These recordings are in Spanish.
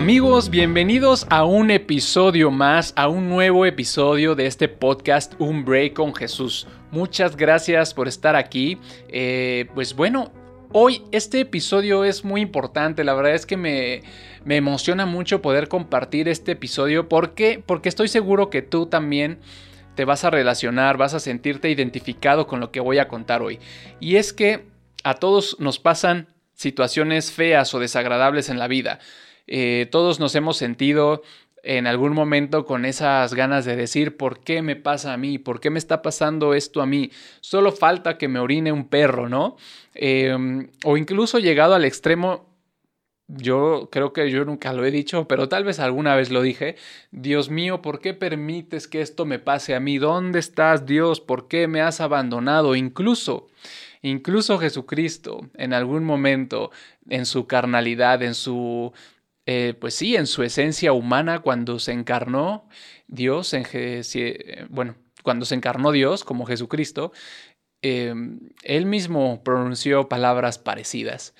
Amigos, bienvenidos a un episodio más, a un nuevo episodio de este podcast Un Break con Jesús. Muchas gracias por estar aquí. Eh, pues bueno, hoy este episodio es muy importante. La verdad es que me, me emociona mucho poder compartir este episodio. ¿Por qué? Porque estoy seguro que tú también te vas a relacionar, vas a sentirte identificado con lo que voy a contar hoy. Y es que a todos nos pasan situaciones feas o desagradables en la vida. Eh, todos nos hemos sentido en algún momento con esas ganas de decir, ¿por qué me pasa a mí? ¿Por qué me está pasando esto a mí? Solo falta que me orine un perro, ¿no? Em, o incluso llegado al extremo, yo creo que yo nunca lo he dicho, pero tal vez alguna vez lo dije, Dios mío, ¿por qué permites que esto me pase a mí? ¿Dónde estás, Dios? ¿Por qué me has abandonado? Incluso... Incluso Jesucristo en algún momento en su carnalidad, en su eh, pues sí, en su esencia humana, cuando se encarnó Dios, en bueno, cuando se encarnó Dios como Jesucristo, em, él mismo pronunció palabras parecidas.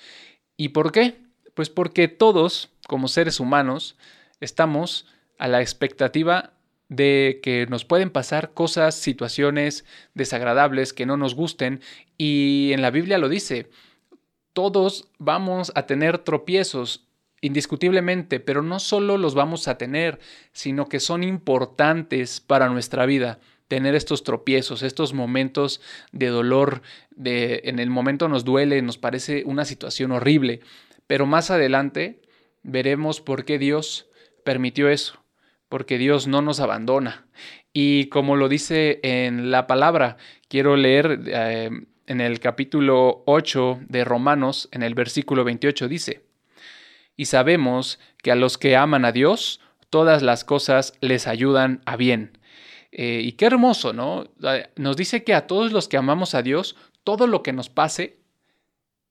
¿Y por qué? Pues porque todos, como seres humanos, estamos a la expectativa de que nos pueden pasar cosas, situaciones desagradables que no nos gusten, y en la Biblia lo dice, todos vamos a tener tropiezos, indiscutiblemente, pero no solo los vamos a tener, sino que son importantes para nuestra vida tener estos tropiezos, estos momentos de dolor, de en el momento nos duele, nos parece una situación horrible, pero más adelante veremos por qué Dios permitió eso, porque Dios no nos abandona. Y como lo dice en la palabra, quiero leer eh, en el capítulo 8 de Romanos, en el versículo 28, dice, y sabemos que a los que aman a Dios, todas las cosas les ayudan a bien. Eh, y qué hermoso, ¿no? Nos dice que a todos los que amamos a Dios, todo lo que nos pase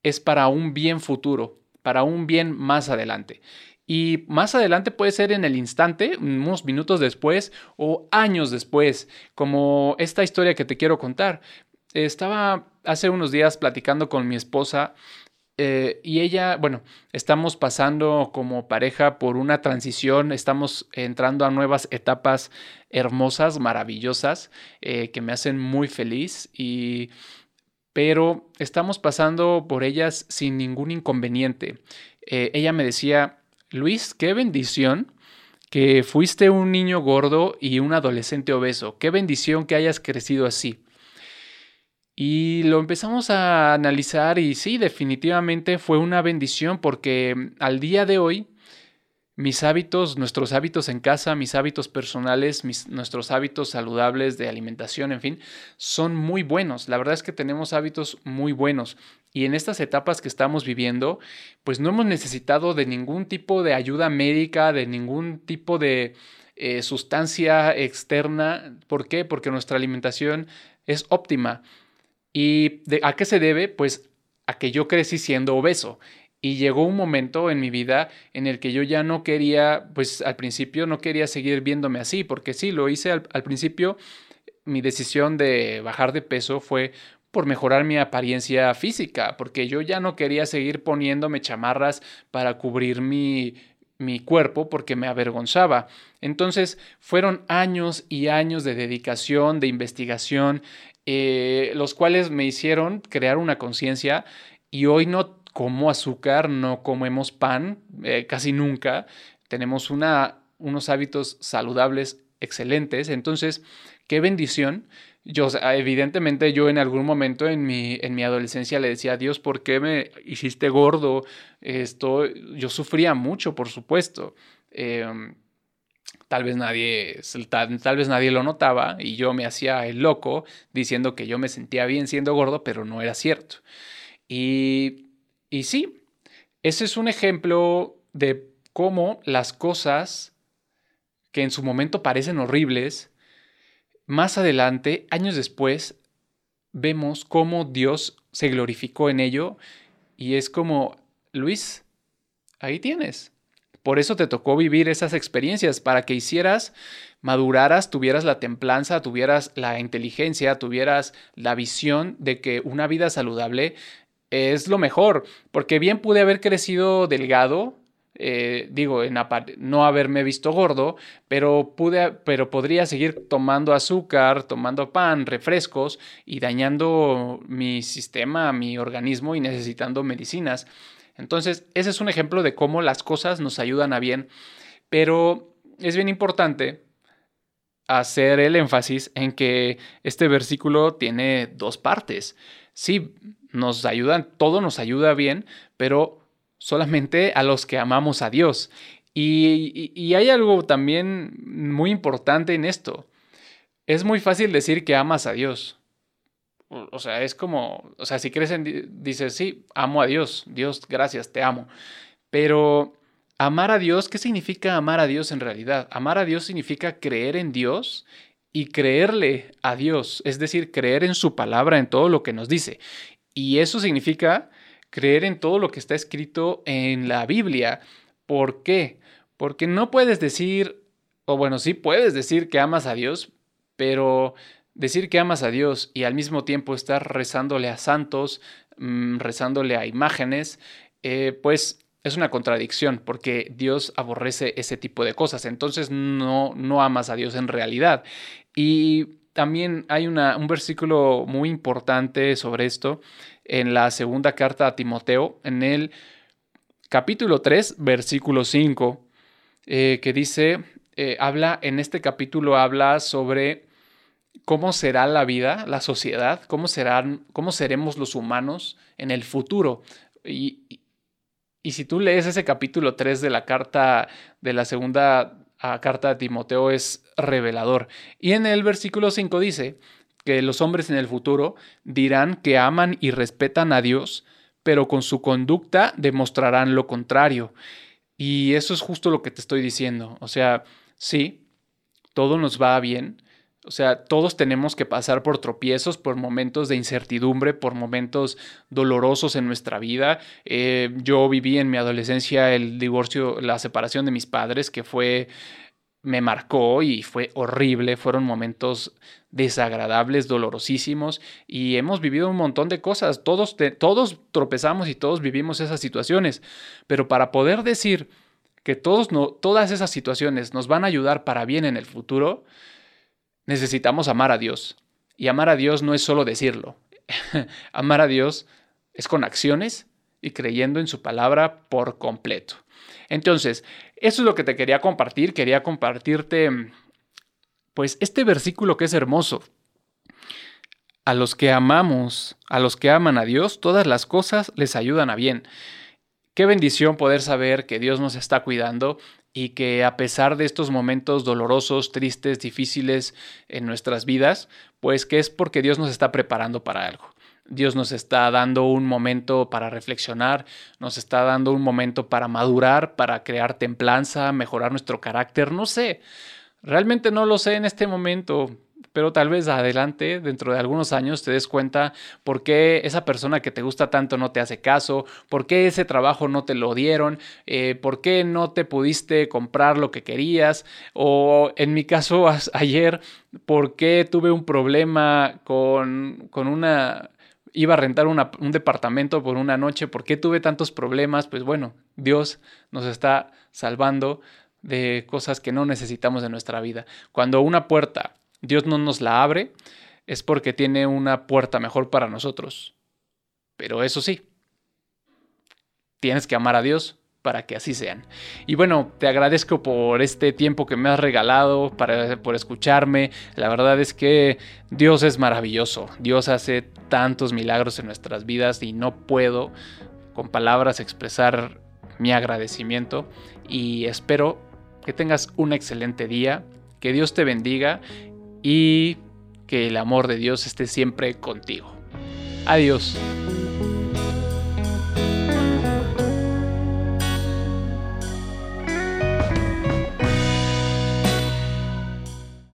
es para un bien futuro, para un bien más adelante. Y más adelante puede ser en el instante, unos minutos después o años después, como esta historia que te quiero contar. Estaba hace unos días platicando con mi esposa eh, y ella, bueno, estamos pasando como pareja por una transición, estamos entrando a nuevas etapas hermosas, maravillosas, eh, que me hacen muy feliz y pero estamos pasando por ellas sin ningún inconveniente. Eh, ella me decía, Luis, qué bendición que fuiste un niño gordo y un adolescente obeso, qué bendición que hayas crecido así. Y lo empezamos a analizar y sí, definitivamente fue una bendición porque mm, al día de hoy mis hábitos, nuestros hábitos en casa, mis hábitos personales, nuestros hábitos saludables de alimentación, en fin, son muy buenos. La verdad es que tenemos hábitos muy buenos. Y en estas etapas que estamos viviendo, pues no hemos necesitado de ningún tipo de ayuda médica, de ningún tipo de eh, sustancia externa. ¿Por qué? Porque nuestra alimentación es óptima. ¿Y a qué se debe? Pues a que yo crecí siendo obeso. Y llegó un momento en mi vida en el que yo ya no quería, pues al principio no quería seguir viéndome así, porque sí, lo hice al, principio, mi decisión de bajar de peso fue por mejorar mi apariencia física, porque yo ya no quería seguir poniéndome chamarras para cubrir mi, mi cuerpo porque me avergonzaba. Entonces fueron años y años de dedicación, de investigación, eh, los cuales me hicieron crear una conciencia y hoy no como azúcar, no comemos pan, eh, casi nunca, tenemos una, unos hábitos saludables excelentes, entonces, qué bendición. Yo, evidentemente, yo en algún momento en mi, en mi adolescencia le decía Dios, ¿por qué me hiciste gordo? Esto, yo sufría mucho, por supuesto. Em, tal vez nadie, tal, vez nadie lo notaba y yo me hacía el loco diciendo que yo me sentía bien siendo gordo, pero no era cierto. Y, y sí, ese es un ejemplo de cómo las cosas que en su momento parecen horribles, más adelante, años después, vemos cómo Dios se glorificó en ello y es como, Luis, ahí tienes, por eso te tocó vivir esas experiencias, para que hicieras, maduraras, tuvieras la templanza, tuvieras la inteligencia, tuvieras la visión de que una vida saludable es lo mejor, porque bien pude haber crecido delgado, eh, digo, en no haberme visto gordo, pero, pude, pero podría seguir tomando azúcar, tomando pan, refrescos y dañando mi sistema, mi organismo y necesitando medicinas. Entonces, ese es un ejemplo de cómo las cosas nos ayudan a bien, pero es bien importante hacer el énfasis en que este versículo tiene dos partes. Sí, nos ayudan, todo nos ayuda bien, pero solamente a los que amamos a Dios. Y, hay algo también muy importante en esto. Es muy fácil decir que amas a Dios. O sea, es como, o sea, si crees en, dices, sí, amo a Dios, Dios, gracias, te amo. Pero amar a Dios, ¿qué significa amar a Dios en realidad? Amar a Dios significa creer en Dios y creerle a Dios, es decir, creer en su palabra, en todo lo que nos dice. Y eso significa creer en todo lo que está escrito en la Biblia. ¿Por qué? Porque no puedes decir, o bueno, sí puedes decir que amas a Dios, pero decir que amas a Dios y al mismo tiempo estar rezándole a santos, mm, rezándole a imágenes, eh, pues es una contradicción porque Dios aborrece ese tipo de cosas. Entonces no, no amas a Dios en realidad. Y también hay una, un versículo muy importante sobre esto en la segunda carta a Timoteo, en el capítulo 3, versículo 5, eh, que dice, eh, habla, en este capítulo habla sobre cómo será la vida, la sociedad, cómo, serán, cómo seremos los humanos en el futuro. Y, si tú lees ese capítulo 3 de la carta, de la segunda carta de Timoteo, es revelador. Y en el versículo 5 dice, que los hombres en el futuro dirán que aman y respetan a Dios, pero con su conducta demostrarán lo contrario. Y eso es justo lo que te estoy diciendo. O sea, sí, todo nos va bien. O sea, todos tenemos que pasar por tropiezos, por momentos de incertidumbre, por momentos dolorosos en nuestra vida. Eh, yo viví en mi adolescencia el divorcio, la separación de mis padres, que fue me marcó y fue horrible, fueron momentos desagradables, dolorosísimos y hemos vivido un montón de cosas, todos, todos tropezamos y todos vivimos esas situaciones, pero para poder decir que todos no, todas esas situaciones nos van a ayudar para bien en el futuro, necesitamos amar a Dios. Y amar a Dios no es solo decirlo, amar a Dios es con acciones y creyendo en su palabra por completo. Entonces, eso es lo que te quería compartir. Quería compartirte, pues, este versículo que es hermoso. A los que amamos, a los que aman a Dios, todas las cosas les ayudan a bien. Qué bendición poder saber que Dios nos está cuidando y que a pesar de estos momentos dolorosos, tristes, difíciles en nuestras vidas, pues que es porque Dios nos está preparando para algo. Dios nos está dando un momento para reflexionar, nos está dando un momento para madurar, para crear templanza, mejorar nuestro carácter, no sé. Realmente no lo sé en este momento, pero tal vez adelante, dentro de algunos años, te des cuenta por qué esa persona que te gusta tanto no te hace caso, por qué ese trabajo no te lo dieron, eh, por qué no te pudiste comprar lo que querías, o en mi caso ayer, por qué tuve un problema con, con una iba a rentar un departamento por una noche, ¿por qué tuve tantos problemas? Pues bueno, Dios nos está salvando de cosas que no necesitamos en nuestra vida. Cuando una puerta Dios no nos la abre, es porque tiene una puerta mejor para nosotros. Pero eso sí, tienes que amar a Dios para que así sean. Y bueno, te agradezco por este tiempo que me has regalado, para, por escucharme. La verdad es que Dios es maravilloso. Dios hace tantos milagros en nuestras vidas y no puedo con palabras expresar mi agradecimiento. Y espero que tengas un excelente día, que Dios te bendiga y que el amor de Dios esté siempre contigo. Adiós.